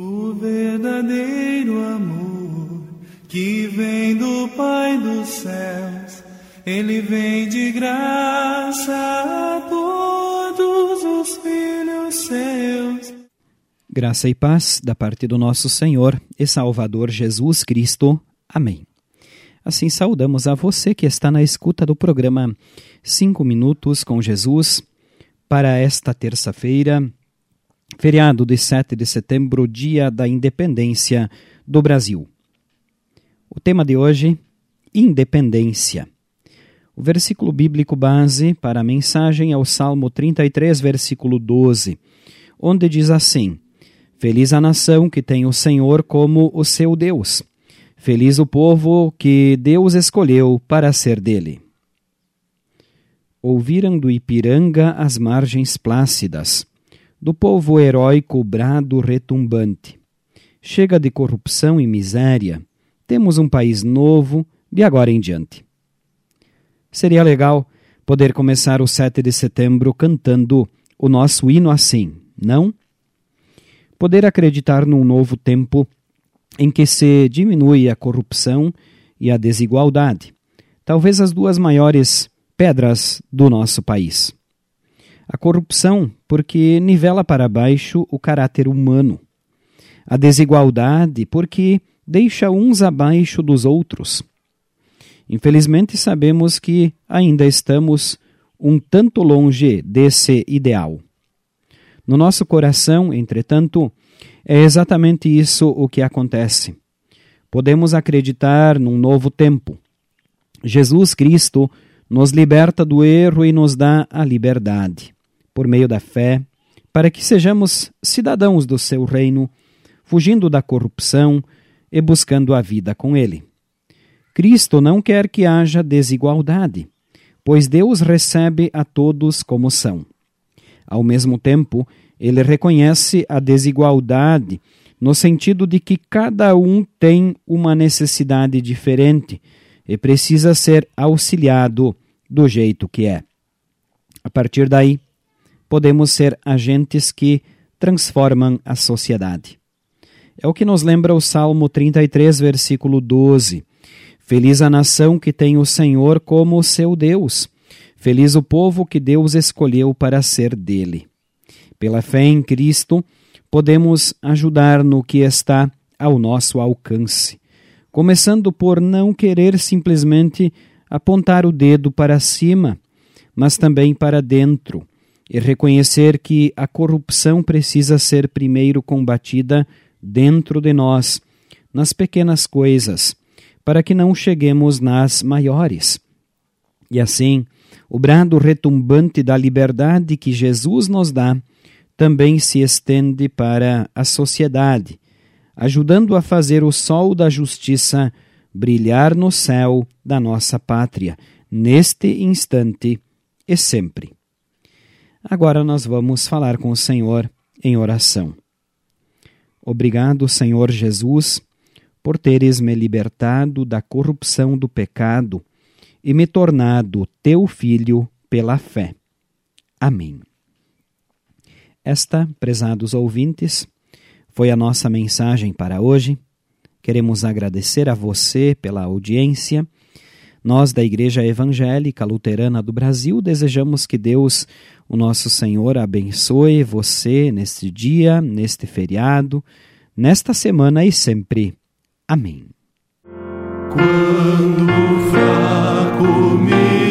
O verdadeiro amor que vem do Pai dos céus, ele vem de graça a todos os filhos seus. Graça e paz da parte do nosso Senhor e Salvador Jesus Cristo. Amém. Assim saudamos a você que está na escuta do programa Cinco Minutos com Jesus para esta terça-feira, feriado de 7 de setembro, dia da independência do Brasil. O tema de hoje, independência. O versículo bíblico base para a mensagem é o Salmo 33, versículo 12, onde diz assim: Feliz a nação que tem o Senhor como o seu Deus. Feliz o povo que Deus escolheu para ser dele. Ouviram do Ipiranga as margens plácidas, do povo heróico brado retumbante. Chega de corrupção e miséria, temos um país novo de agora em diante. Seria legal poder começar o 7 de setembro cantando o nosso hino assim, não? Poder acreditar num novo tempo em que se diminui a corrupção e a desigualdade, talvez as duas maiores pedras do nosso país. A corrupção, porque nivela para baixo o caráter humano. A desigualdade, porque deixa uns abaixo dos outros. Infelizmente, sabemos que ainda estamos um tanto longe desse ideal. No nosso coração, entretanto, é exatamente isso o que acontece. Podemos acreditar num novo tempo. Jesus Cristo nos liberta do erro e nos dá a liberdade por meio da fé, para que sejamos cidadãos do seu reino, fugindo da corrupção e buscando a vida com ele. Cristo não quer que haja desigualdade, pois Deus recebe a todos como são. Ao mesmo tempo, ele reconhece a desigualdade no sentido de que cada um tem uma necessidade diferente e precisa ser auxiliado do jeito que é. A partir daí, podemos ser agentes que transformam a sociedade. É o que nos lembra o Salmo 33, versículo 12. Feliz a nação que tem o Senhor como seu Deus. Feliz o povo que Deus escolheu para ser dele. Pela fé em Cristo, podemos ajudar no que está ao nosso alcance, começando por não querer simplesmente apontar o dedo para cima, mas também para dentro e reconhecer que a corrupção precisa ser primeiro combatida dentro de nós, nas pequenas coisas, para que não cheguemos nas maiores. E assim, o brado retumbante da liberdade que Jesus nos dá também se estende para a sociedade, ajudando a fazer o sol da justiça brilhar no céu da nossa pátria, neste instante e sempre. Agora nós vamos falar com o Senhor em oração. Obrigado, Senhor Jesus, por teres me libertado da corrupção do pecado e me tornado teu filho pela fé. Amém. Esta, prezados ouvintes, foi a nossa mensagem para hoje. Queremos agradecer a você pela audiência nós, da Igreja Evangélica Luterana do Brasil, desejamos que Deus, o nosso Senhor, abençoe você neste dia, neste feriado, nesta semana e sempre. Amém. Quando fraco me